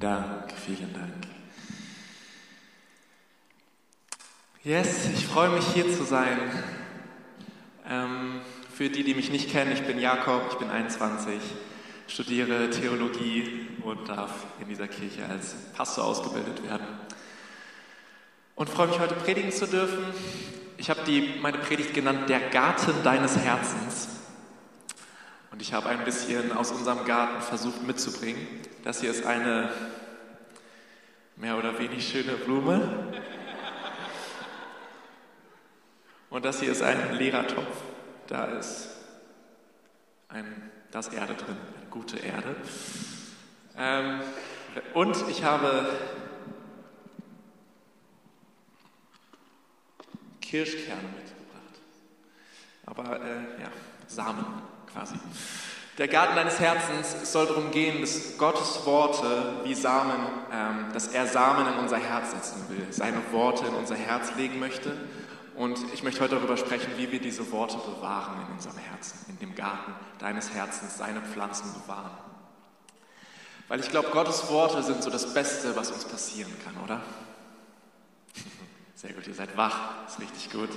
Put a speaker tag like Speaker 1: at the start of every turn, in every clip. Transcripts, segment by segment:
Speaker 1: Dank, vielen Dank. Yes, ich freue mich hier zu sein. Ähm, für die, die mich nicht kennen, ich bin Jakob, ich bin 21, studiere Theologie und darf in dieser Kirche als Pastor ausgebildet werden. Und freue mich heute predigen zu dürfen. Ich habe meine Predigt genannt, der Garten deines Herzens. Und ich habe ein bisschen aus unserem Garten versucht mitzubringen. Das hier ist eine mehr oder weniger schöne Blume. Und das hier ist ein leerer Topf. Da ist, ein, da ist Erde drin, eine gute Erde. Ähm, und ich habe Kirschkerne mitgebracht. Aber äh, ja, Samen quasi. Der Garten deines Herzens, soll darum gehen, dass Gottes Worte wie Samen, ähm, dass er Samen in unser Herz setzen will, seine Worte in unser Herz legen möchte. Und ich möchte heute darüber sprechen, wie wir diese Worte bewahren in unserem Herzen, in dem Garten deines Herzens, seine Pflanzen bewahren. Weil ich glaube, Gottes Worte sind so das Beste, was uns passieren kann, oder? Sehr gut, ihr seid wach, ist richtig gut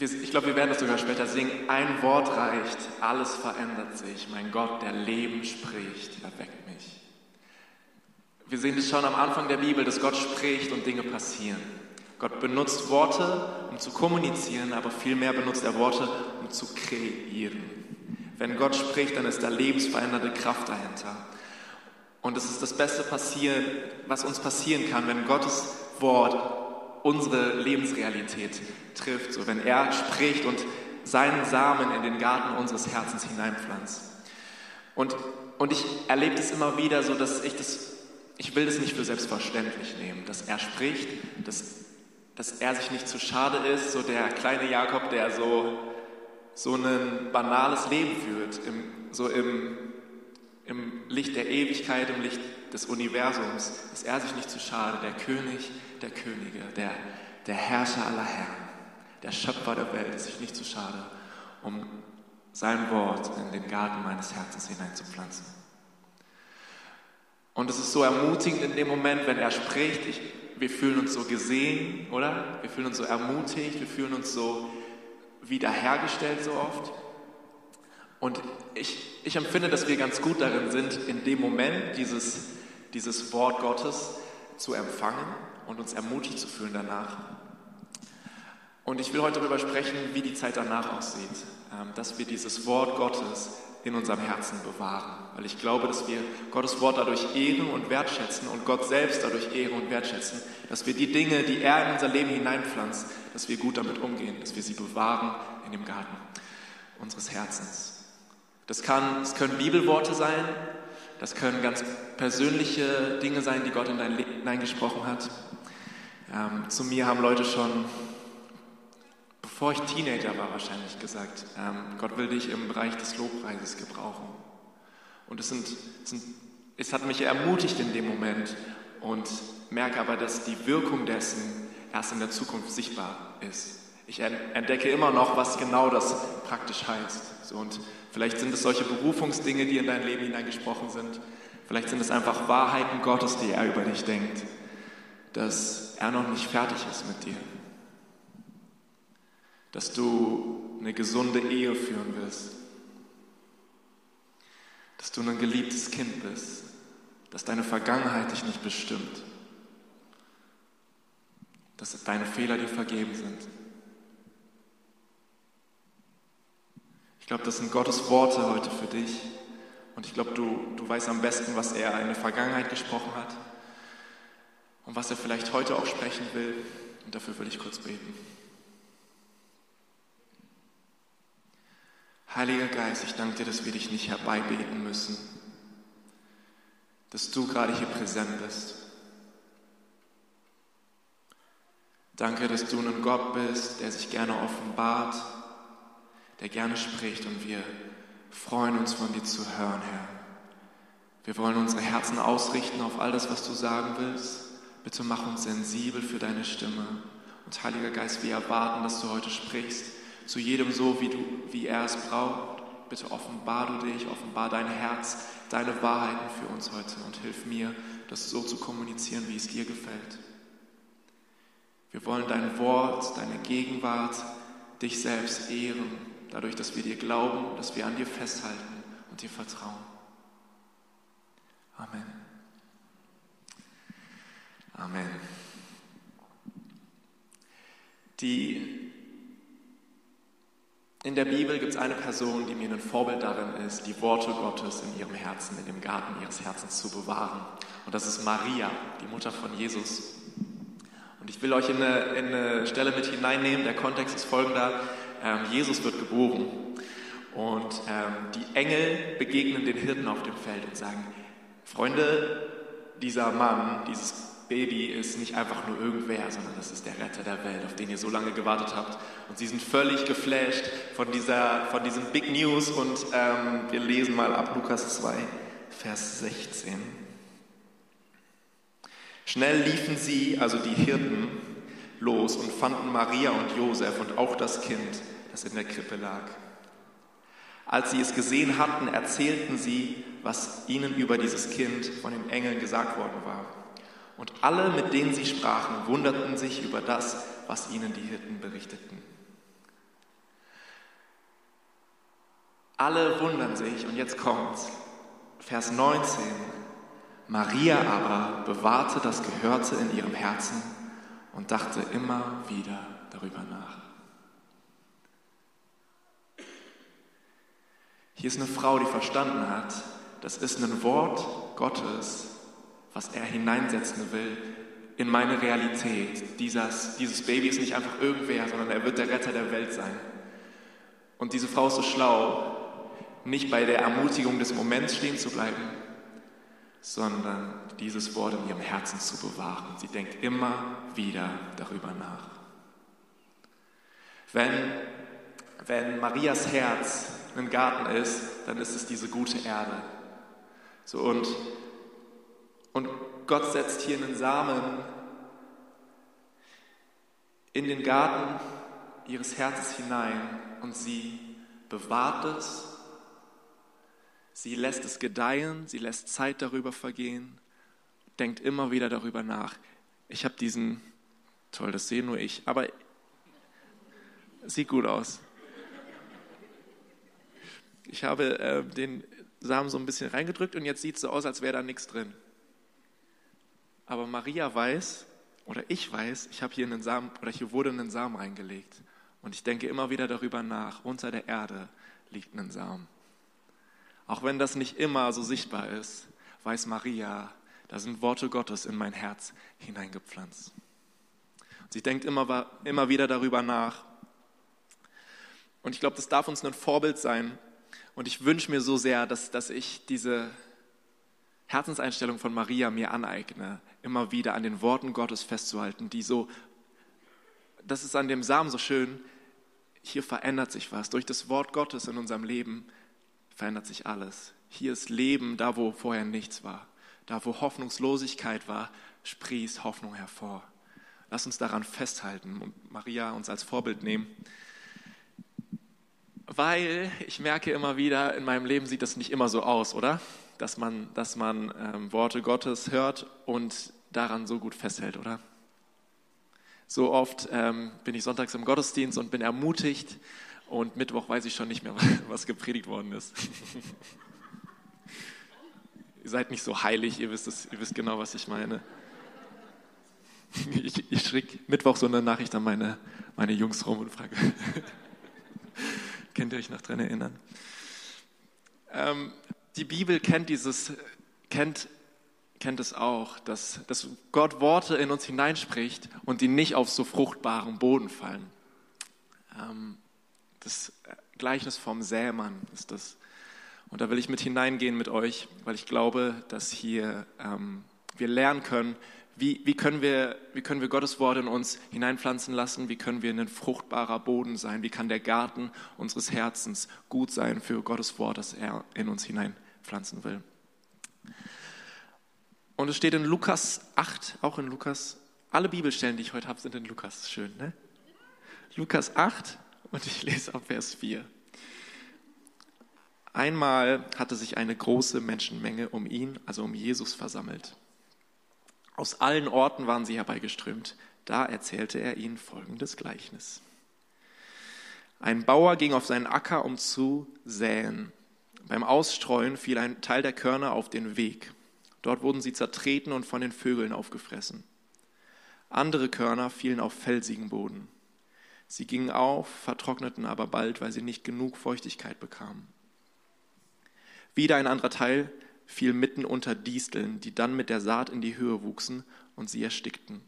Speaker 1: ich glaube, wir werden das sogar später singen. Ein Wort reicht, alles verändert sich. Mein Gott, der Leben spricht, erweckt mich. Wir sehen das schon am Anfang der Bibel, dass Gott spricht und Dinge passieren. Gott benutzt Worte, um zu kommunizieren, aber vielmehr benutzt er Worte, um zu kreieren. Wenn Gott spricht, dann ist da lebensverändernde Kraft dahinter. Und es ist das Beste passieren, was uns passieren kann, wenn Gottes Wort unsere Lebensrealität trifft, so wenn er spricht und seinen Samen in den Garten unseres Herzens hineinpflanzt. Und, und ich erlebe das immer wieder so, dass ich das, ich will das nicht für selbstverständlich nehmen, dass er spricht, dass, dass er sich nicht zu schade ist, so der kleine Jakob, der so, so ein banales Leben führt, im, so im, im Licht der Ewigkeit, im Licht des Universums, ist er sich nicht zu schade, der König der Könige, der, der Herrscher aller Herren, der Schöpfer der Welt, ist sich nicht zu schade, um sein Wort in den Garten meines Herzens hineinzupflanzen. Und es ist so ermutigend in dem Moment, wenn er spricht, ich, wir fühlen uns so gesehen, oder? Wir fühlen uns so ermutigt, wir fühlen uns so wiederhergestellt so oft. Und ich, ich empfinde, dass wir ganz gut darin sind, in dem Moment dieses, dieses Wort Gottes zu empfangen und uns ermutigt zu fühlen danach. Und ich will heute darüber sprechen, wie die Zeit danach aussieht, ähm, dass wir dieses Wort Gottes in unserem Herzen bewahren. Weil ich glaube, dass wir Gottes Wort dadurch ehren und wertschätzen und Gott selbst dadurch ehren und wertschätzen, dass wir die Dinge, die er in unser Leben hineinpflanzt, dass wir gut damit umgehen, dass wir sie bewahren in dem Garten unseres Herzens. Das, kann, das können Bibelworte sein, das können ganz persönliche Dinge sein, die Gott in dein Leben hineingesprochen hat. Ähm, zu mir haben Leute schon, bevor ich Teenager war, wahrscheinlich gesagt, ähm, Gott will dich im Bereich des Lobpreises gebrauchen. Und es, sind, es, sind, es hat mich ermutigt in dem Moment und merke aber, dass die Wirkung dessen erst in der Zukunft sichtbar ist. Ich entdecke immer noch, was genau das praktisch heißt. Und Vielleicht sind es solche Berufungsdinge, die in dein Leben hineingesprochen sind. Vielleicht sind es einfach Wahrheiten Gottes, die er über dich denkt, dass er noch nicht fertig ist mit dir. Dass du eine gesunde Ehe führen wirst. Dass du ein geliebtes Kind bist. Dass deine Vergangenheit dich nicht bestimmt. Dass deine Fehler dir vergeben sind. Ich glaube, das sind Gottes Worte heute für dich. Und ich glaube, du, du weißt am besten, was er in der Vergangenheit gesprochen hat und was er vielleicht heute auch sprechen will. Und dafür will ich kurz beten. Heiliger Geist, ich danke dir, dass wir dich nicht herbeibeten müssen, dass du gerade hier präsent bist. Danke, dass du ein Gott bist, der sich gerne offenbart der gerne spricht und wir freuen uns von dir zu hören, Herr. Wir wollen unsere Herzen ausrichten auf all das, was du sagen willst. Bitte mach uns sensibel für deine Stimme. Und Heiliger Geist, wir erwarten, dass du heute sprichst, zu jedem so, wie, du, wie er es braucht. bitte offenbar du dich, offenbar dein Herz, deine Wahrheiten für uns heute und hilf mir, das so zu kommunizieren, wie es dir gefällt. Wir wollen dein Wort, deine Gegenwart, dich selbst ehren, dadurch, dass wir dir glauben, dass wir an dir festhalten und dir vertrauen. Amen. Amen. Die in der Bibel gibt es eine Person, die mir ein Vorbild darin ist, die Worte Gottes in ihrem Herzen, in dem Garten ihres Herzens zu bewahren. Und das ist Maria, die Mutter von Jesus. Und ich will euch in eine, in eine Stelle mit hineinnehmen. Der Kontext ist folgender. Ähm, Jesus wird geboren. Und ähm, die Engel begegnen den Hirten auf dem Feld und sagen, Freunde, dieser Mann, dieses Baby ist nicht einfach nur irgendwer, sondern das ist der Retter der Welt, auf den ihr so lange gewartet habt. Und sie sind völlig geflasht von, dieser, von diesen Big News. Und ähm, wir lesen mal ab Lukas 2, Vers 16. Schnell liefen sie, also die Hirten, los und fanden Maria und Josef und auch das Kind, das in der Krippe lag. Als sie es gesehen hatten, erzählten sie, was ihnen über dieses Kind von den Engeln gesagt worden war. Und alle, mit denen sie sprachen, wunderten sich über das, was ihnen die Hirten berichteten. Alle wundern sich, und jetzt kommt's, Vers 19. Maria aber bewahrte das Gehörte in ihrem Herzen und dachte immer wieder darüber nach. Hier ist eine Frau, die verstanden hat, das ist ein Wort Gottes, was er hineinsetzen will in meine Realität. Dieses, dieses Baby ist nicht einfach irgendwer, sondern er wird der Retter der Welt sein. Und diese Frau ist so schlau, nicht bei der Ermutigung des Moments stehen zu bleiben, sondern dieses Wort in ihrem Herzen zu bewahren. Sie denkt immer wieder darüber nach. Wenn, wenn Marias Herz ein Garten ist, dann ist es diese gute Erde. So und und Gott setzt hier einen Samen in den Garten ihres Herzens hinein und sie bewahrt es, sie lässt es gedeihen, sie lässt Zeit darüber vergehen, denkt immer wieder darüber nach. Ich habe diesen, toll, das sehe nur ich, aber sieht gut aus. Ich habe äh, den Samen so ein bisschen reingedrückt und jetzt sieht es so aus, als wäre da nichts drin. Aber Maria weiß, oder ich weiß, ich habe hier einen Samen, oder hier wurde ein Samen reingelegt. Und ich denke immer wieder darüber nach, unter der Erde liegt ein Samen. Auch wenn das nicht immer so sichtbar ist, weiß Maria, da sind Worte Gottes in mein Herz hineingepflanzt. Sie denkt immer, immer wieder darüber nach. Und ich glaube, das darf uns ein Vorbild sein. Und ich wünsche mir so sehr, dass, dass ich diese Herzenseinstellung von Maria mir aneigne, immer wieder an den Worten Gottes festzuhalten, die so, das ist an dem Samen so schön, hier verändert sich was. Durch das Wort Gottes in unserem Leben verändert sich alles. Hier ist Leben da, wo vorher nichts war. Da, wo Hoffnungslosigkeit war, sprießt Hoffnung hervor. Lass uns daran festhalten und Maria uns als Vorbild nehmen. Weil ich merke immer wieder, in meinem Leben sieht das nicht immer so aus, oder? dass man, dass man ähm, Worte Gottes hört und daran so gut festhält, oder? So oft ähm, bin ich sonntags im Gottesdienst und bin ermutigt und Mittwoch weiß ich schon nicht mehr, was gepredigt worden ist. ihr seid nicht so heilig, ihr wisst, es, ihr wisst genau, was ich meine. Ich, ich schrieg Mittwoch so eine Nachricht an meine, meine Jungs rum und frage, könnt ihr euch noch dran erinnern? Ähm, die Bibel kennt dieses, kennt, kennt es auch, dass, dass Gott Worte in uns hineinspricht und die nicht auf so fruchtbaren Boden fallen. Ähm, das Gleichnis vom Sämann ist das. Und da will ich mit hineingehen mit euch, weil ich glaube, dass hier ähm, wir lernen können, wie, wie, können wir, wie können wir Gottes Wort in uns hineinpflanzen lassen? Wie können wir ein fruchtbarer Boden sein? Wie kann der Garten unseres Herzens gut sein für Gottes Wort, das er in uns hineinpflanzt? pflanzen will. Und es steht in Lukas 8, auch in Lukas, alle Bibelstellen, die ich heute habe, sind in Lukas. Schön, ne? Lukas 8 und ich lese ab Vers 4. Einmal hatte sich eine große Menschenmenge um ihn, also um Jesus, versammelt. Aus allen Orten waren sie herbeigeströmt. Da erzählte er ihnen folgendes Gleichnis. Ein Bauer ging auf seinen Acker, um zu säen. Beim Ausstreuen fiel ein Teil der Körner auf den Weg. Dort wurden sie zertreten und von den Vögeln aufgefressen. Andere Körner fielen auf felsigen Boden. Sie gingen auf, vertrockneten aber bald, weil sie nicht genug Feuchtigkeit bekamen. Wieder ein anderer Teil fiel mitten unter Disteln, die dann mit der Saat in die Höhe wuchsen und sie erstickten.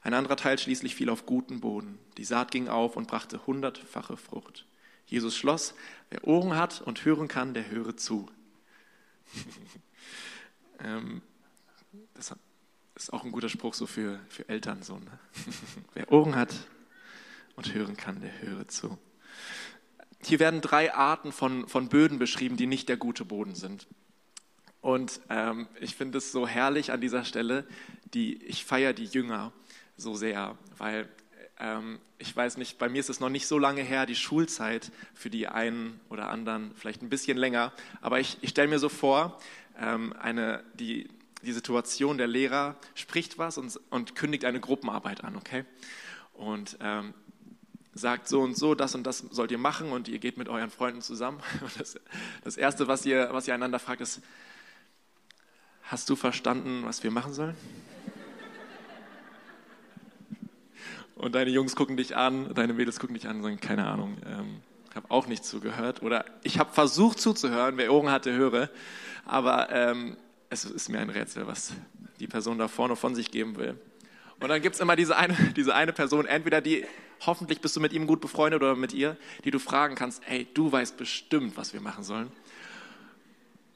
Speaker 1: Ein anderer Teil schließlich fiel auf guten Boden. Die Saat ging auf und brachte hundertfache Frucht. Jesus schloss, wer Ohren hat und hören kann, der höre zu. ähm, das ist auch ein guter Spruch so für, für Eltern. So, ne? wer Ohren hat und hören kann, der höre zu. Hier werden drei Arten von, von Böden beschrieben, die nicht der gute Boden sind. Und ähm, ich finde es so herrlich an dieser Stelle, die, ich feiere die Jünger so sehr, weil ähm, ich weiß nicht, bei mir ist es noch nicht so lange her, die Schulzeit für die einen oder anderen vielleicht ein bisschen länger, aber ich, ich stelle mir so vor, ähm, eine, die, die Situation, der Lehrer spricht was und, und kündigt eine Gruppenarbeit an, okay? Und ähm, sagt so und so, das und das sollt ihr machen und ihr geht mit euren Freunden zusammen. Das, das, Erste, was ihr, was ihr einander fragt, ist, hast du verstanden, was wir machen sollen? Und deine Jungs gucken dich an, deine Mädels gucken dich an und sagen, keine Ahnung, ähm, habe auch nicht zugehört. Oder ich habe versucht zuzuhören, wer Ohren hatte, höre. Aber ähm, es ist mir ein Rätsel, was die Person da vorne von sich geben will. Und dann gibt es immer diese eine, diese eine Person, entweder die, hoffentlich bist du mit ihm gut befreundet oder mit ihr, die du fragen kannst, hey, du weißt bestimmt, was wir machen sollen.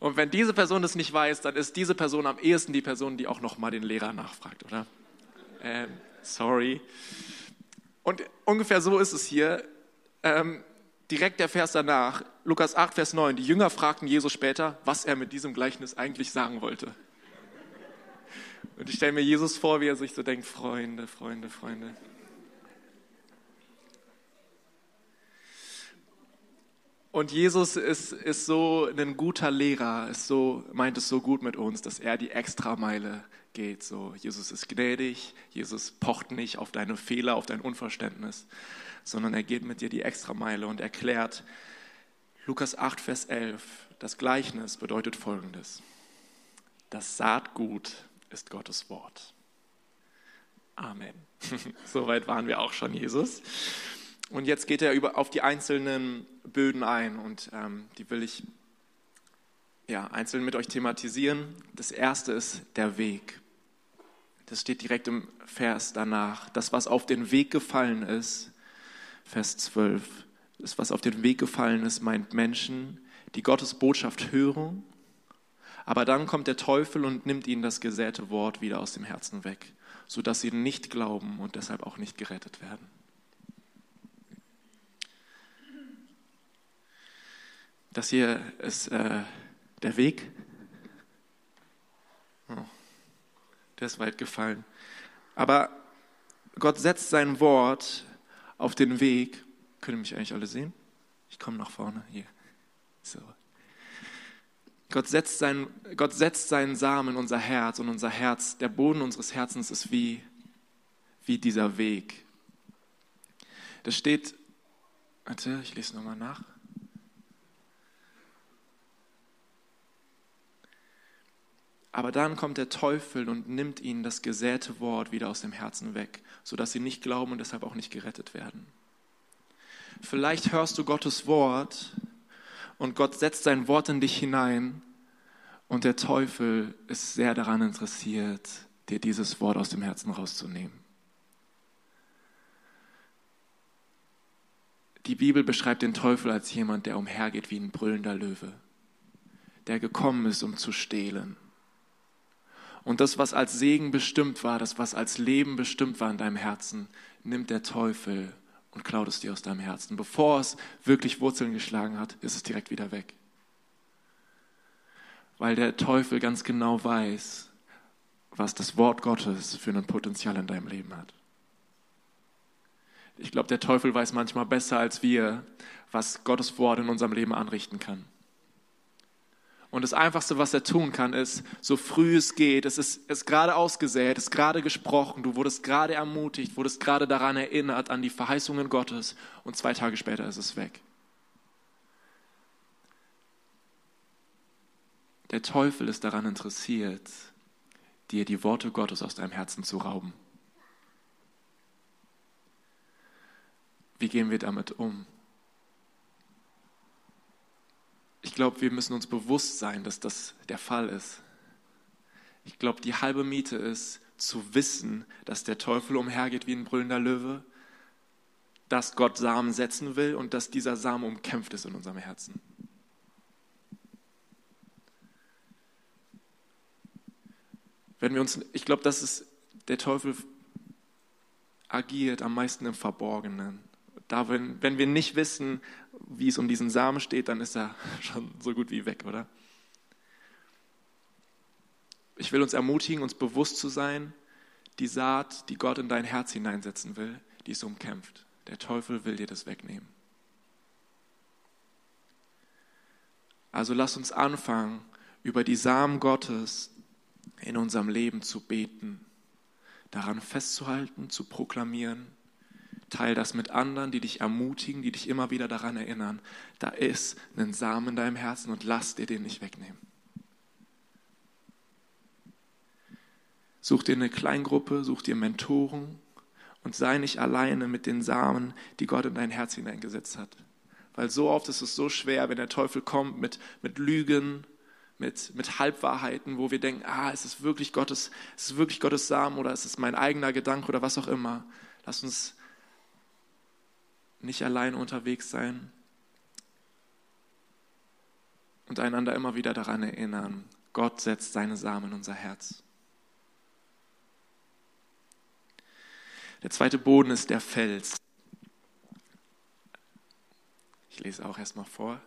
Speaker 1: Und wenn diese Person das nicht weiß, dann ist diese Person am ehesten die Person, die auch nochmal den Lehrer nachfragt, oder? Ähm, sorry. Und ungefähr so ist es hier. Ähm, direkt der Vers danach, Lukas 8, Vers 9. Die Jünger fragten Jesus später, was er mit diesem Gleichnis eigentlich sagen wollte. Und ich stelle mir Jesus vor, wie er sich so denkt, Freunde, Freunde, Freunde. Und Jesus ist, ist so ein guter Lehrer, ist so, meint es so gut mit uns, dass er die Extrameile geht. So, Jesus ist gnädig, Jesus pocht nicht auf deine Fehler, auf dein Unverständnis, sondern er geht mit dir die Extrameile und erklärt, Lukas 8, Vers 11, das Gleichnis bedeutet folgendes. Das Saatgut ist Gottes Wort. Amen. Soweit waren wir auch schon, Jesus. Und jetzt geht er über, auf die einzelnen Böden ein und ähm, die will ich ja, einzeln mit euch thematisieren. Das erste ist der Weg. Das steht direkt im Vers danach. Das, was auf den Weg gefallen ist, Vers 12, das, was auf den Weg gefallen ist, meint Menschen, die Gottes Botschaft hören, aber dann kommt der Teufel und nimmt ihnen das gesäte Wort wieder aus dem Herzen weg, sodass sie nicht glauben und deshalb auch nicht gerettet werden. Das hier ist äh, der Weg. Oh, der ist weit gefallen. Aber Gott setzt sein Wort auf den Weg. Können mich eigentlich alle sehen? Ich komme nach vorne. Hier. So. Gott setzt, sein, Gott setzt seinen Samen in unser Herz und unser Herz, der Boden unseres Herzens ist wie, wie dieser Weg. Das steht, warte, ich lese nochmal nach. Aber dann kommt der Teufel und nimmt ihnen das gesäte Wort wieder aus dem Herzen weg, sodass sie nicht glauben und deshalb auch nicht gerettet werden. Vielleicht hörst du Gottes Wort und Gott setzt sein Wort in dich hinein und der Teufel ist sehr daran interessiert, dir dieses Wort aus dem Herzen rauszunehmen. Die Bibel beschreibt den Teufel als jemand, der umhergeht wie ein brüllender Löwe, der gekommen ist, um zu stehlen und das, was als Segen bestimmt war, das, was als Leben bestimmt war in deinem Herzen, nimmt der Teufel und klaut es dir aus deinem Herzen. Bevor es wirklich Wurzeln geschlagen hat, ist es direkt wieder weg. Weil der Teufel ganz genau weiß, was das Wort Gottes für ein Potenzial in deinem Leben hat. Ich glaube, der Teufel weiß manchmal besser als wir, was Gottes Wort in unserem Leben anrichten kann. Und das Einfachste, was er tun kann, ist, so früh es geht, es ist, ist gerade ausgesät, es ist gerade gesprochen, du wurdest gerade ermutigt, wurdest gerade daran erinnert, an die Verheißungen Gottes und zwei Tage später ist es weg. Der Teufel ist daran interessiert, dir die Worte Gottes aus deinem Herzen zu rauben. Wie gehen wir damit um? Ich glaube, wir müssen uns bewusst sein, dass das der Fall ist. Ich glaube, die halbe Miete ist zu wissen, dass der Teufel umhergeht wie ein brüllender Löwe, dass Gott Samen setzen will und dass dieser Samen umkämpft ist in unserem Herzen. Wenn wir uns, ich glaube, dass es der Teufel agiert am meisten im Verborgenen. Da, wenn, wenn wir nicht wissen, wie es um diesen Samen steht, dann ist er schon so gut wie weg, oder? Ich will uns ermutigen, uns bewusst zu sein, die Saat, die Gott in dein Herz hineinsetzen will, die ist umkämpft. Der Teufel will dir das wegnehmen. Also lass uns anfangen, über die Samen Gottes in unserem Leben zu beten, daran festzuhalten, zu proklamieren Teil das mit anderen, die dich ermutigen, die dich immer wieder daran erinnern, da ist ein Samen in deinem Herzen und lass dir den nicht wegnehmen. Such dir eine Kleingruppe, such dir Mentoren und sei nicht alleine mit den Samen, die Gott in dein Herz hineingesetzt hat. Weil so oft ist es so schwer, wenn der Teufel kommt mit, mit Lügen, mit, mit Halbwahrheiten, wo wir denken, ah, ist es wirklich Gottes, ist es wirklich Gottes Samen oder ist es mein eigener Gedanke oder was auch immer. Lass uns nicht allein unterwegs sein und einander immer wieder daran erinnern, Gott setzt seine Samen in unser Herz. Der zweite Boden ist der Fels. Ich lese auch erstmal vor.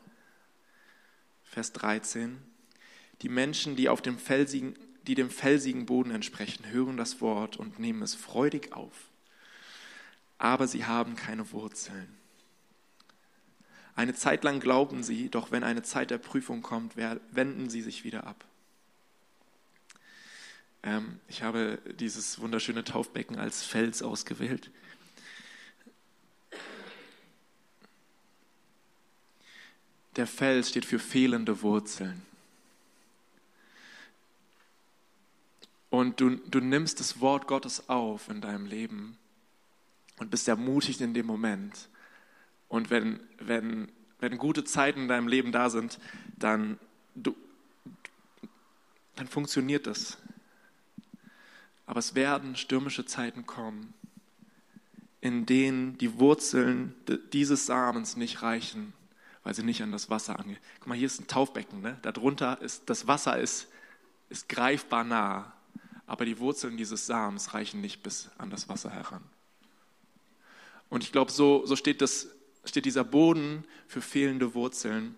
Speaker 1: Vers 13. Die Menschen, die auf dem felsigen, die dem felsigen Boden entsprechen, hören das Wort und nehmen es freudig auf aber sie haben keine Wurzeln. Eine Zeit lang glauben sie, doch wenn eine Zeit der Prüfung kommt, wenden sie sich wieder ab. Ähm, ich habe dieses wunderschöne Taufbecken als Fels ausgewählt. Der Fels steht für fehlende Wurzeln. Und du, du nimmst das Wort Gottes auf in deinem Leben und bist ermutigt in dem Moment. Und wenn, wenn, wenn gute Zeiten in deinem Leben da sind, dann, du, dann funktioniert das. Aber es werden stürmische Zeiten kommen, in denen die Wurzeln dieses Samens nicht reichen, weil sie nicht an das Wasser angehen. Guck mal, hier ist ein Taufbecken. Ne? Darunter ist das Wasser ist, ist greifbar nah, aber die Wurzeln dieses Samens reichen nicht bis an das Wasser heran. Und ich glaube, so, so steht, das, steht dieser Boden für fehlende Wurzeln.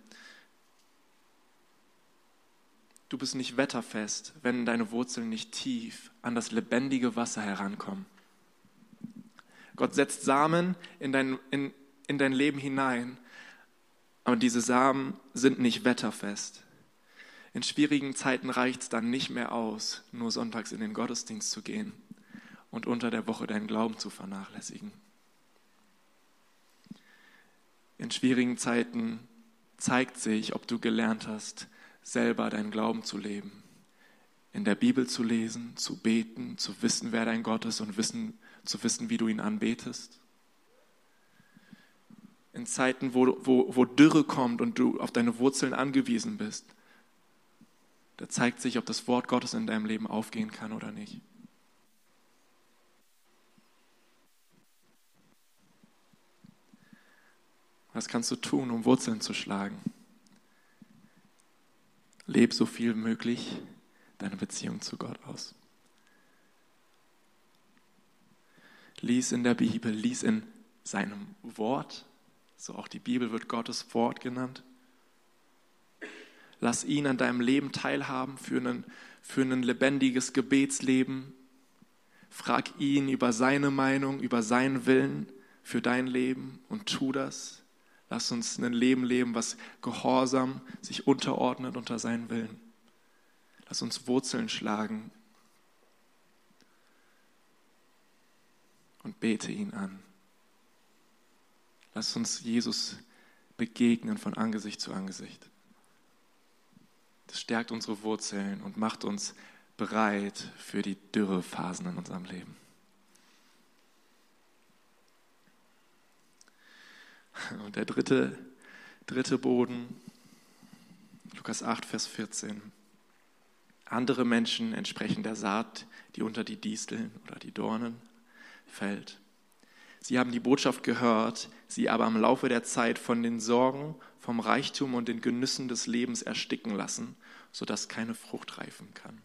Speaker 1: Du bist nicht wetterfest, wenn deine Wurzeln nicht tief an das lebendige Wasser herankommen. Gott setzt Samen in dein, in, in dein Leben hinein, aber diese Samen sind nicht wetterfest. In schwierigen Zeiten reicht es dann nicht mehr aus, nur sonntags in den Gottesdienst zu gehen und unter der Woche deinen Glauben zu vernachlässigen. In schwierigen Zeiten zeigt sich, ob du gelernt hast, selber deinen Glauben zu leben, in der Bibel zu lesen, zu beten, zu wissen, wer dein Gott ist und wissen, zu wissen, wie du ihn anbetest. In Zeiten, wo, wo, wo Dürre kommt und du auf deine Wurzeln angewiesen bist, da zeigt sich, ob das Wort Gottes in deinem Leben aufgehen kann oder nicht. Was kannst du tun, um Wurzeln zu schlagen? Leb so viel möglich deine Beziehung zu Gott aus. Lies in der Bibel, lies in seinem Wort, so auch die Bibel wird Gottes Wort genannt. Lass ihn an deinem Leben teilhaben für ein, für ein lebendiges Gebetsleben. Frag ihn über seine Meinung, über seinen Willen für dein Leben und tu das. Lass uns ein Leben leben, was gehorsam sich unterordnet unter seinen Willen. Lass uns Wurzeln schlagen und bete ihn an. Lass uns Jesus begegnen von Angesicht zu Angesicht. Das stärkt unsere Wurzeln und macht uns bereit für die Dürrephasen in unserem Leben. Und der dritte, dritte Boden, Lukas 8, Vers 14. Andere Menschen entsprechen der Saat, die unter die Disteln oder die Dornen fällt. Sie haben die Botschaft gehört, sie aber im Laufe der Zeit von den Sorgen, vom Reichtum und den Genüssen des Lebens ersticken lassen, sodass keine Frucht reifen kann.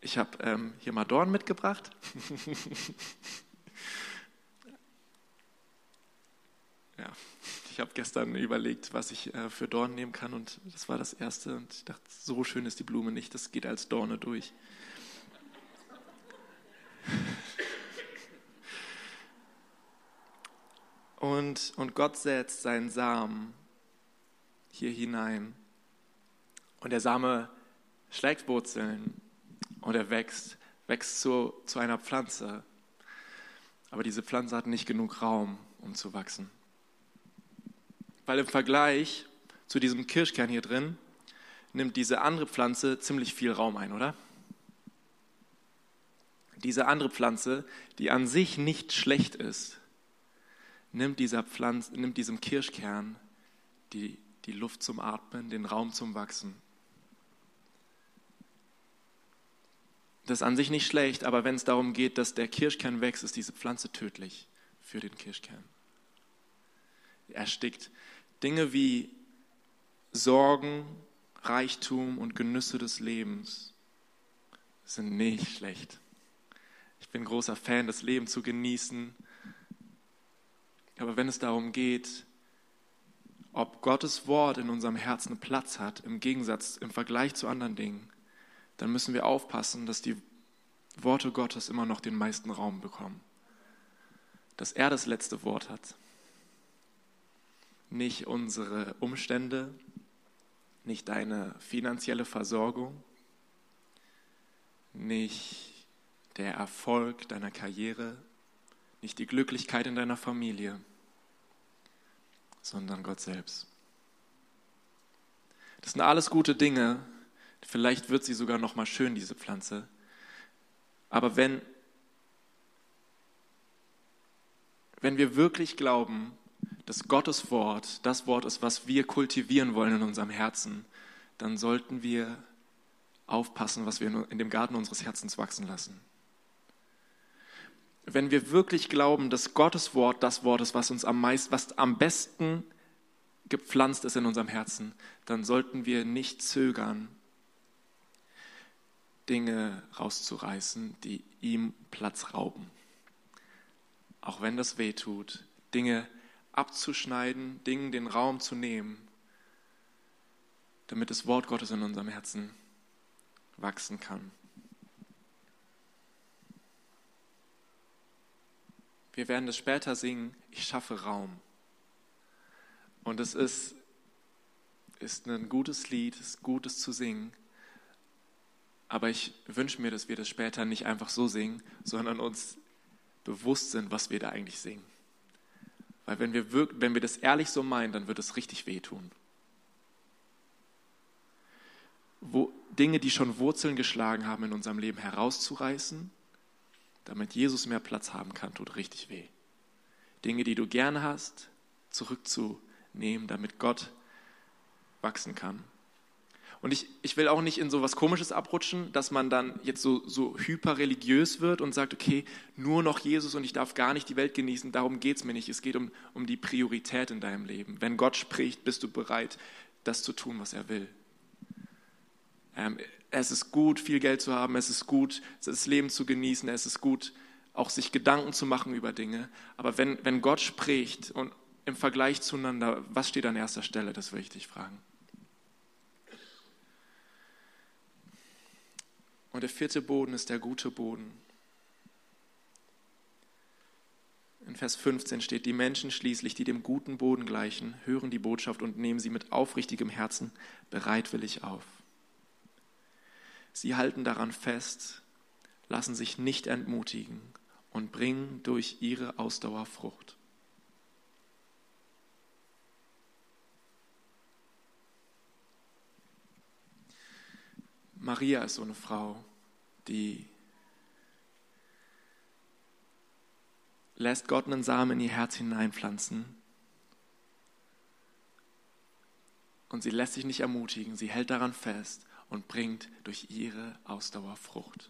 Speaker 1: Ich habe ähm, hier mal Dorn mitgebracht. ja, ich habe gestern überlegt, was ich äh, für Dorn nehmen kann und das war das erste und ich dachte, so schön ist die Blume nicht, das geht als Dorne durch. Und, und Gott setzt seinen Samen hier hinein. Und der Same schlägt Wurzeln und er wächst, wächst zu, zu einer Pflanze. Aber diese Pflanze hat nicht genug Raum, um zu wachsen. Weil im Vergleich zu diesem Kirschkern hier drin nimmt diese andere Pflanze ziemlich viel Raum ein, oder? Diese andere Pflanze, die an sich nicht schlecht ist, nimmt, dieser Pflanze, nimmt diesem Kirschkern die, die Luft zum Atmen, den Raum zum Wachsen. Das ist an sich nicht schlecht, aber wenn es darum geht, dass der Kirschkern wächst, ist diese Pflanze tödlich für den Kirschkern. Er erstickt. Dinge wie Sorgen, Reichtum und Genüsse des Lebens sind nicht schlecht. Ich bin großer Fan, das Leben zu genießen. Aber wenn es darum geht, ob Gottes Wort in unserem Herzen Platz hat, im Gegensatz, im Vergleich zu anderen Dingen, dann müssen wir aufpassen, dass die Worte Gottes immer noch den meisten Raum bekommen. Dass er das letzte Wort hat nicht unsere Umstände, nicht deine finanzielle Versorgung, nicht der Erfolg deiner Karriere, nicht die Glücklichkeit in deiner Familie, sondern Gott selbst. Das sind alles gute Dinge. Vielleicht wird sie sogar noch mal schön diese Pflanze. Aber wenn wenn wir wirklich glauben, dass Gottes Wort das Wort ist, was wir kultivieren wollen in unserem Herzen, dann sollten wir aufpassen, was wir in dem Garten unseres Herzens wachsen lassen. Wenn wir wirklich glauben, dass Gottes Wort das Wort ist, was uns am meisten, was am besten gepflanzt ist in unserem Herzen, dann sollten wir nicht zögern, Dinge rauszureißen, die ihm Platz rauben. Auch wenn das weh tut, Dinge abzuschneiden, Dingen den Raum zu nehmen, damit das Wort Gottes in unserem Herzen wachsen kann. Wir werden es später singen, ich schaffe Raum. Und es ist, ist ein gutes Lied, es ist gutes zu singen. Aber ich wünsche mir, dass wir das später nicht einfach so singen, sondern uns bewusst sind, was wir da eigentlich singen. Weil wenn wir, wirk wenn wir das ehrlich so meinen, dann wird es richtig wehtun. Wo, Dinge, die schon Wurzeln geschlagen haben in unserem Leben, herauszureißen, damit Jesus mehr Platz haben kann, tut richtig weh. Dinge, die du gerne hast, zurückzunehmen, damit Gott wachsen kann. Und ich, ich will auch nicht in so was Komisches abrutschen, dass man dann jetzt so, so hyperreligiös wird und sagt, okay, nur noch Jesus und ich darf gar nicht die Welt genießen. Darum geht es mir nicht. Es geht um, um die Priorität in deinem Leben. Wenn Gott spricht, bist du bereit, das zu tun, was er will. Ähm, es ist gut, viel Geld zu haben. Es ist gut, das Leben zu genießen. Es ist gut, auch sich Gedanken zu machen über Dinge. Aber wenn, wenn Gott spricht und im Vergleich zueinander, was steht an erster Stelle? Das will ich dich fragen. Und der vierte Boden ist der gute Boden. In Vers 15 steht, die Menschen schließlich, die dem guten Boden gleichen, hören die Botschaft und nehmen sie mit aufrichtigem Herzen bereitwillig auf. Sie halten daran fest, lassen sich nicht entmutigen und bringen durch ihre Ausdauer Frucht. Maria ist so eine Frau, die lässt Gott einen Samen in ihr Herz hineinpflanzen. Und sie lässt sich nicht ermutigen, sie hält daran fest und bringt durch ihre Ausdauer Frucht.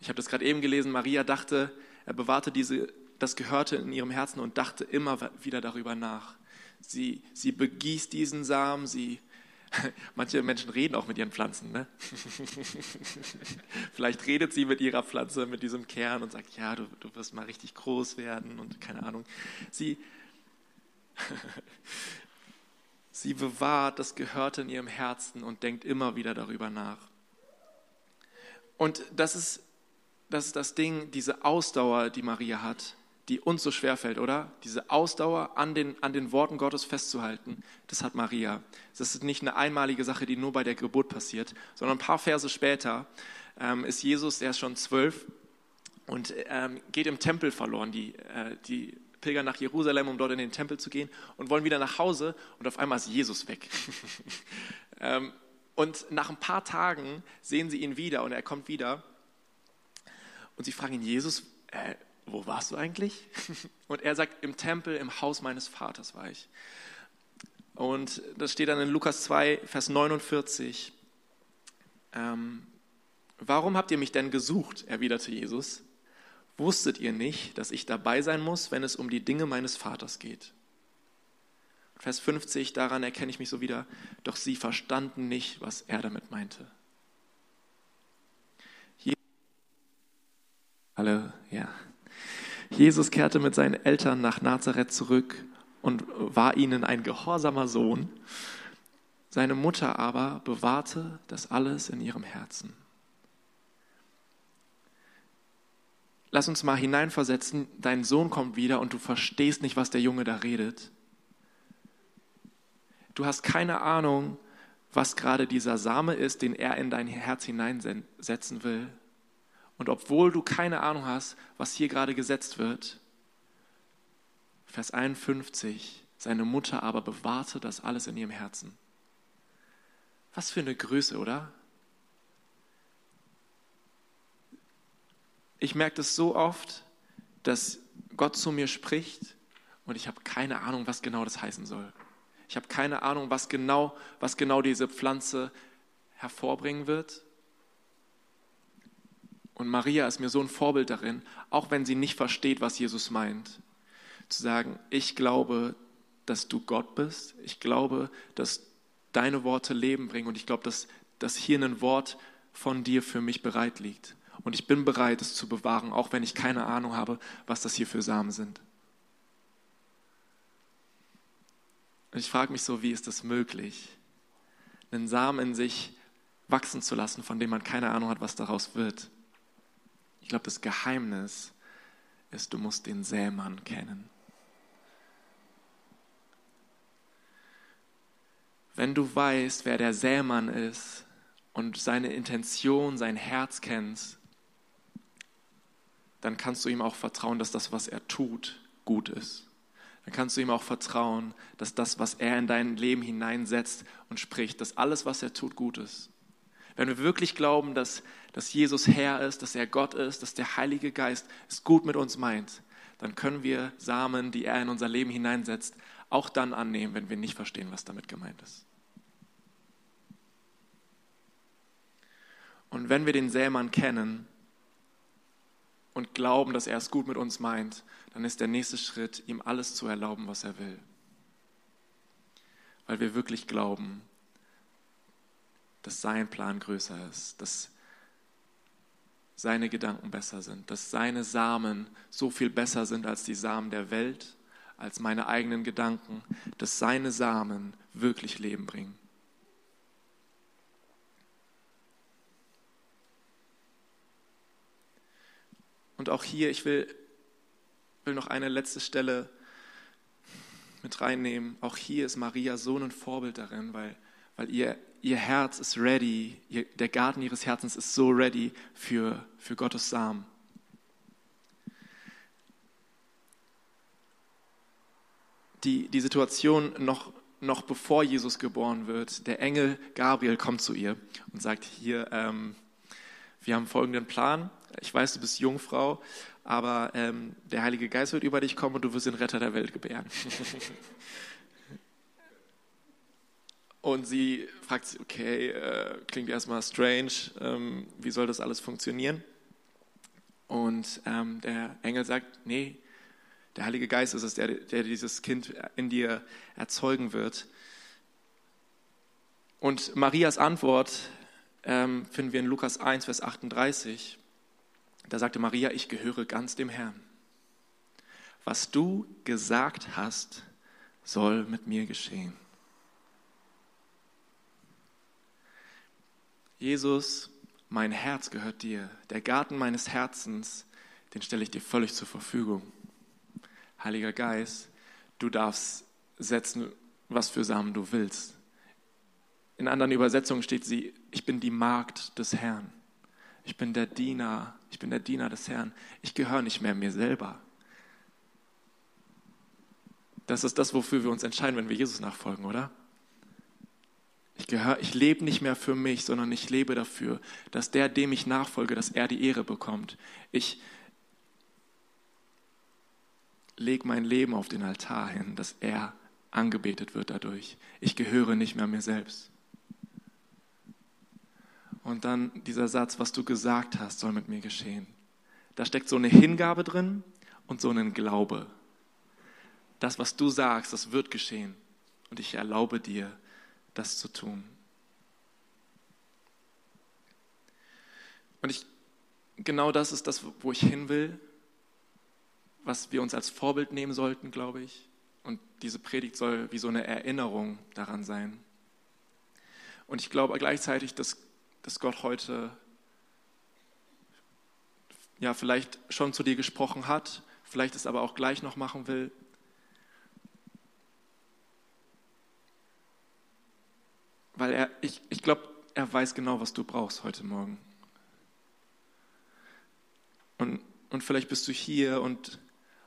Speaker 1: Ich habe das gerade eben gelesen, Maria dachte, er bewahrte diese, das Gehörte in ihrem Herzen und dachte immer wieder darüber nach. Sie, sie begießt diesen Samen, sie Manche Menschen reden auch mit ihren Pflanzen. Ne? Vielleicht redet sie mit ihrer Pflanze, mit diesem Kern und sagt, ja, du, du wirst mal richtig groß werden und keine Ahnung. Sie, sie bewahrt das Gehörte in ihrem Herzen und denkt immer wieder darüber nach. Und das ist das, ist das Ding, diese Ausdauer, die Maria hat die uns so schwer fällt, oder? Diese Ausdauer an den, an den Worten Gottes festzuhalten, das hat Maria. Das ist nicht eine einmalige Sache, die nur bei der Geburt passiert, sondern ein paar Verse später ähm, ist Jesus, der ist schon zwölf und ähm, geht im Tempel verloren. Die, äh, die pilgern nach Jerusalem, um dort in den Tempel zu gehen und wollen wieder nach Hause und auf einmal ist Jesus weg. ähm, und nach ein paar Tagen sehen sie ihn wieder und er kommt wieder und sie fragen ihn, Jesus, äh, wo warst du eigentlich? Und er sagt, im Tempel, im Haus meines Vaters war ich. Und das steht dann in Lukas 2, Vers 49. Ähm, Warum habt ihr mich denn gesucht? erwiderte Jesus. Wusstet ihr nicht, dass ich dabei sein muss, wenn es um die Dinge meines Vaters geht? Vers 50, daran erkenne ich mich so wieder, doch sie verstanden nicht, was er damit meinte. Alle, ja. Jesus kehrte mit seinen Eltern nach Nazareth zurück und war ihnen ein gehorsamer Sohn. Seine Mutter aber bewahrte das alles in ihrem Herzen. Lass uns mal hineinversetzen, dein Sohn kommt wieder und du verstehst nicht, was der Junge da redet. Du hast keine Ahnung, was gerade dieser Same ist, den er in dein Herz hineinsetzen will. Und obwohl du keine Ahnung hast, was hier gerade gesetzt wird, Vers 51, seine Mutter aber bewahrte das alles in ihrem Herzen. Was für eine Größe, oder? Ich merke das so oft, dass Gott zu mir spricht und ich habe keine Ahnung, was genau das heißen soll. Ich habe keine Ahnung, was genau, was genau diese Pflanze hervorbringen wird. Und Maria ist mir so ein Vorbild darin, auch wenn sie nicht versteht, was Jesus meint, zu sagen, ich glaube, dass du Gott bist, ich glaube, dass deine Worte Leben bringen und ich glaube, dass, dass hier ein Wort von dir für mich bereit liegt. Und ich bin bereit, es zu bewahren, auch wenn ich keine Ahnung habe, was das hier für Samen sind. Und ich frage mich so, wie ist das möglich, einen Samen in sich wachsen zu lassen, von dem man keine Ahnung hat, was daraus wird? Ich glaube, das Geheimnis ist, du musst den Sämann kennen. Wenn du weißt, wer der Sämann ist und seine Intention, sein Herz kennst, dann kannst du ihm auch vertrauen, dass das, was er tut, gut ist. Dann kannst du ihm auch vertrauen, dass das, was er in dein Leben hineinsetzt und spricht, dass alles, was er tut, gut ist. Wenn wir wirklich glauben, dass, dass Jesus Herr ist, dass er Gott ist, dass der Heilige Geist es gut mit uns meint, dann können wir Samen, die er in unser Leben hineinsetzt, auch dann annehmen, wenn wir nicht verstehen, was damit gemeint ist. Und wenn wir den Sämann kennen und glauben, dass er es gut mit uns meint, dann ist der nächste Schritt, ihm alles zu erlauben, was er will. Weil wir wirklich glauben, dass sein Plan größer ist, dass seine Gedanken besser sind, dass seine Samen so viel besser sind als die Samen der Welt, als meine eigenen Gedanken, dass seine Samen wirklich Leben bringen. und auch hier, ich will, will noch eine letzte Stelle mit reinnehmen. Auch hier ist Maria so ein Vorbild darin, weil, weil ihr, ihr Herz ist ready, ihr, der Garten ihres Herzens ist so ready für, für Gottes Samen. Die, die Situation noch, noch bevor Jesus geboren wird, der Engel Gabriel kommt zu ihr und sagt, hier, ähm, wir haben folgenden Plan. Ich weiß, du bist Jungfrau, aber ähm, der Heilige Geist wird über dich kommen und du wirst den Retter der Welt gebären. und sie fragt sich, okay, äh, klingt erstmal strange, ähm, wie soll das alles funktionieren? Und ähm, der Engel sagt, nee, der Heilige Geist ist es, der, der dieses Kind in dir erzeugen wird. Und Marias Antwort ähm, finden wir in Lukas 1, Vers 38. Da sagte Maria, ich gehöre ganz dem Herrn. Was du gesagt hast, soll mit mir geschehen. Jesus, mein Herz gehört dir. Der Garten meines Herzens, den stelle ich dir völlig zur Verfügung. Heiliger Geist, du darfst setzen, was für Samen du willst. In anderen Übersetzungen steht sie, ich bin die Magd des Herrn. Ich bin der Diener, ich bin der Diener des Herrn. Ich gehöre nicht mehr mir selber. Das ist das, wofür wir uns entscheiden, wenn wir Jesus nachfolgen, oder? Ich, ich lebe nicht mehr für mich, sondern ich lebe dafür, dass der, dem ich nachfolge, dass er die Ehre bekommt. Ich lege mein Leben auf den Altar hin, dass er angebetet wird dadurch. Ich gehöre nicht mehr mir selbst. Und dann dieser Satz, was du gesagt hast, soll mit mir geschehen. Da steckt so eine Hingabe drin und so ein Glaube. Das, was du sagst, das wird geschehen. Und ich erlaube dir, das zu tun. Und ich, genau das ist das, wo ich hin will, was wir uns als Vorbild nehmen sollten, glaube ich. Und diese Predigt soll wie so eine Erinnerung daran sein. Und ich glaube gleichzeitig, dass dass Gott heute ja vielleicht schon zu dir gesprochen hat, vielleicht es aber auch gleich noch machen will. Weil er, ich, ich glaube, er weiß genau, was du brauchst heute Morgen. Und, und vielleicht bist du hier und,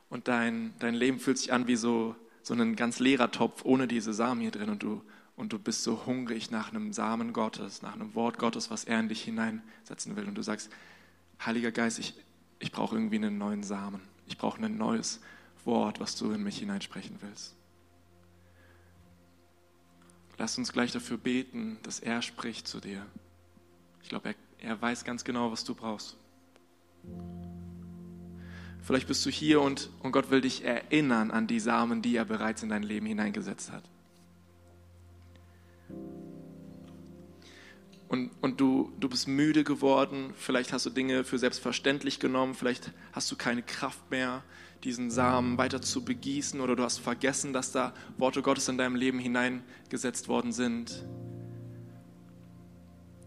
Speaker 1: und dein, dein Leben fühlt sich an wie so, so ein ganz leerer Topf ohne diese Samen hier drin und du, und du bist so hungrig nach einem Samen Gottes, nach einem Wort Gottes, was er in dich hineinsetzen will. Und du sagst, Heiliger Geist, ich, ich brauche irgendwie einen neuen Samen. Ich brauche ein neues Wort, was du in mich hineinsprechen willst. Lass uns gleich dafür beten, dass er spricht zu dir. Ich glaube, er, er weiß ganz genau, was du brauchst. Vielleicht bist du hier und, und Gott will dich erinnern an die Samen, die er bereits in dein Leben hineingesetzt hat. Und, und du, du bist müde geworden, vielleicht hast du Dinge für selbstverständlich genommen, vielleicht hast du keine Kraft mehr, diesen Samen weiter zu begießen oder du hast vergessen, dass da Worte Gottes in deinem Leben hineingesetzt worden sind.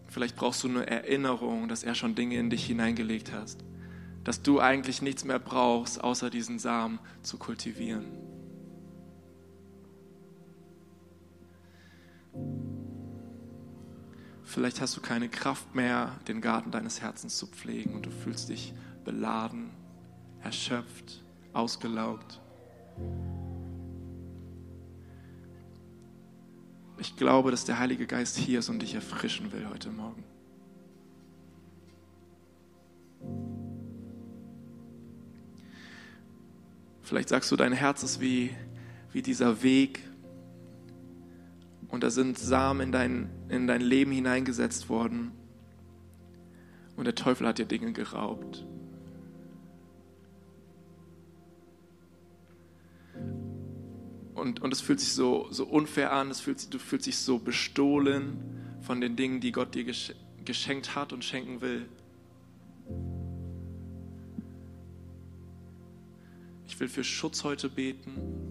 Speaker 1: Vielleicht brauchst du eine Erinnerung, dass er schon Dinge in dich hineingelegt hat, dass du eigentlich nichts mehr brauchst, außer diesen Samen zu kultivieren. Vielleicht hast du keine Kraft mehr, den Garten deines Herzens zu pflegen und du fühlst dich beladen, erschöpft, ausgelaugt. Ich glaube, dass der Heilige Geist hier ist und dich erfrischen will heute Morgen. Vielleicht sagst du, dein Herz ist wie, wie dieser Weg, und da sind Samen in dein, in dein Leben hineingesetzt worden. Und der Teufel hat dir Dinge geraubt. Und, und es fühlt sich so, so unfair an, es fühlt, du fühlst dich so bestohlen von den Dingen, die Gott dir geschenkt hat und schenken will. Ich will für Schutz heute beten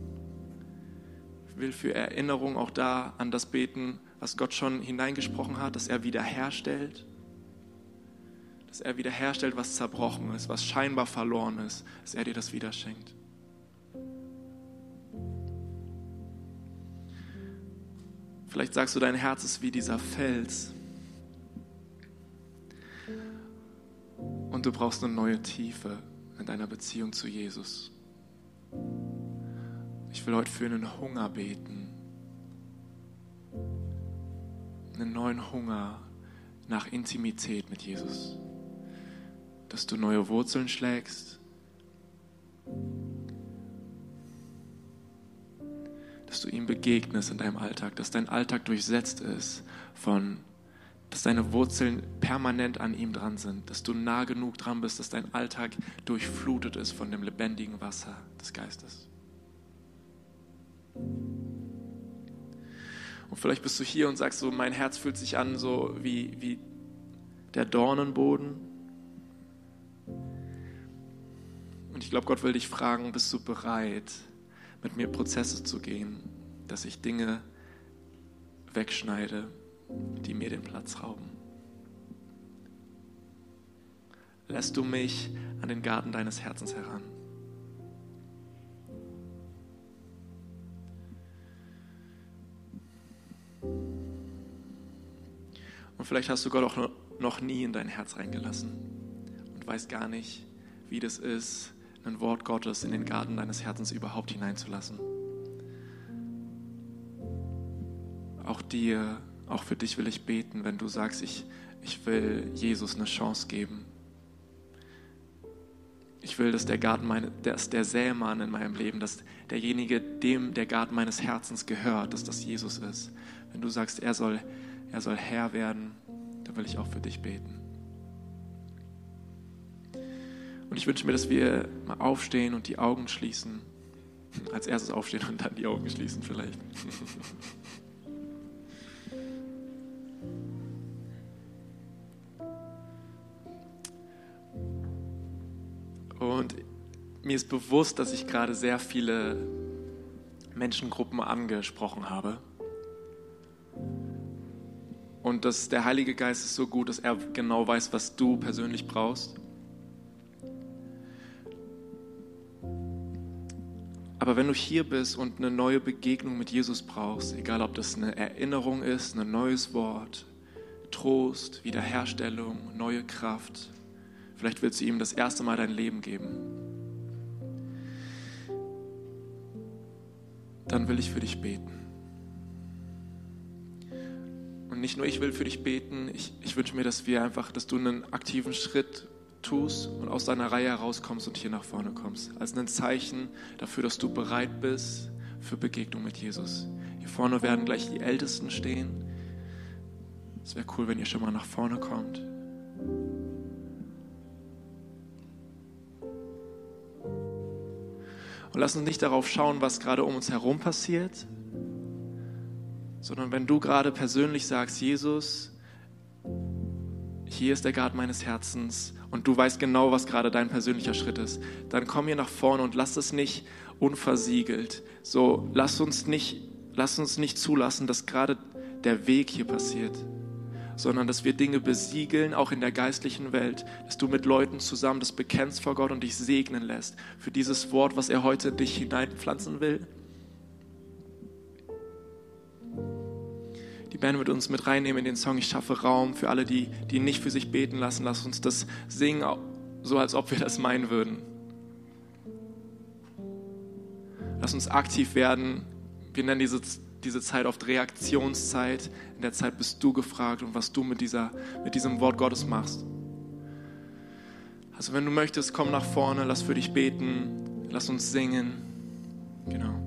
Speaker 1: will für Erinnerung auch da an das beten, was Gott schon hineingesprochen hat, dass er wiederherstellt, dass er wiederherstellt, was zerbrochen ist, was scheinbar verloren ist, dass er dir das wieder schenkt. Vielleicht sagst du, dein Herz ist wie dieser Fels. Und du brauchst eine neue Tiefe in deiner Beziehung zu Jesus. Ich will heute für einen Hunger beten. Einen neuen Hunger nach Intimität mit Jesus dass du neue Wurzeln schlägst, dass du ihm begegnest in deinem Alltag, dass dein Alltag durchsetzt ist von, dass deine Wurzeln permanent an ihm dran sind, dass du nah genug dran bist, dass dein Alltag durchflutet ist von dem lebendigen Wasser des Geistes. Und vielleicht bist du hier und sagst so, mein Herz fühlt sich an so wie, wie der Dornenboden Und ich glaube, Gott will dich fragen, bist du bereit, mit mir Prozesse zu gehen, dass ich Dinge wegschneide, die mir den Platz rauben? Lässt du mich an den Garten deines Herzens heran? Und vielleicht hast du Gott auch noch nie in dein Herz reingelassen und weißt gar nicht, wie das ist, ein Wort Gottes in den Garten deines Herzens überhaupt hineinzulassen. Auch dir, auch für dich will ich beten, wenn du sagst, ich, ich will Jesus eine Chance geben. Ich will, dass der Garten meine, dass der Sämann in meinem Leben, dass derjenige, dem der Garten meines Herzens gehört, dass das Jesus ist. Wenn du sagst, er soll, er soll Herr werden, dann will ich auch für dich beten. Und ich wünsche mir, dass wir mal aufstehen und die Augen schließen. Als erstes aufstehen und dann die Augen schließen vielleicht. Und mir ist bewusst, dass ich gerade sehr viele Menschengruppen angesprochen habe. Und dass der Heilige Geist ist so gut, dass er genau weiß, was du persönlich brauchst. Aber wenn du hier bist und eine neue Begegnung mit Jesus brauchst, egal ob das eine Erinnerung ist, ein neues Wort, Trost, Wiederherstellung, neue Kraft, vielleicht willst du ihm das erste Mal dein Leben geben, dann will ich für dich beten. Und nicht nur ich will für dich beten, ich, ich wünsche mir, dass wir einfach, dass du einen aktiven Schritt tust und aus deiner Reihe herauskommst und hier nach vorne kommst. Als ein Zeichen dafür, dass du bereit bist für Begegnung mit Jesus. Hier vorne werden gleich die Ältesten stehen. Es wäre cool, wenn ihr schon mal nach vorne kommt. Und lass uns nicht darauf schauen, was gerade um uns herum passiert, sondern wenn du gerade persönlich sagst, Jesus, hier ist der Garten meines Herzens und du weißt genau, was gerade dein persönlicher Schritt ist, dann komm hier nach vorne und lass es nicht unversiegelt. So, lass uns nicht, lass uns nicht zulassen, dass gerade der Weg hier passiert, sondern dass wir Dinge besiegeln, auch in der geistlichen Welt, dass du mit Leuten zusammen das bekennst vor Gott und dich segnen lässt für dieses Wort, was er heute in dich hineinpflanzen will. Band wird uns mit reinnehmen in den Song Ich schaffe Raum für alle, die, die nicht für sich beten lassen. Lass uns das singen, so als ob wir das meinen würden. Lass uns aktiv werden. Wir nennen diese, diese Zeit oft Reaktionszeit. In der Zeit bist du gefragt und was du mit, dieser, mit diesem Wort Gottes machst. Also wenn du möchtest, komm nach vorne, lass für dich beten, lass uns singen. Genau.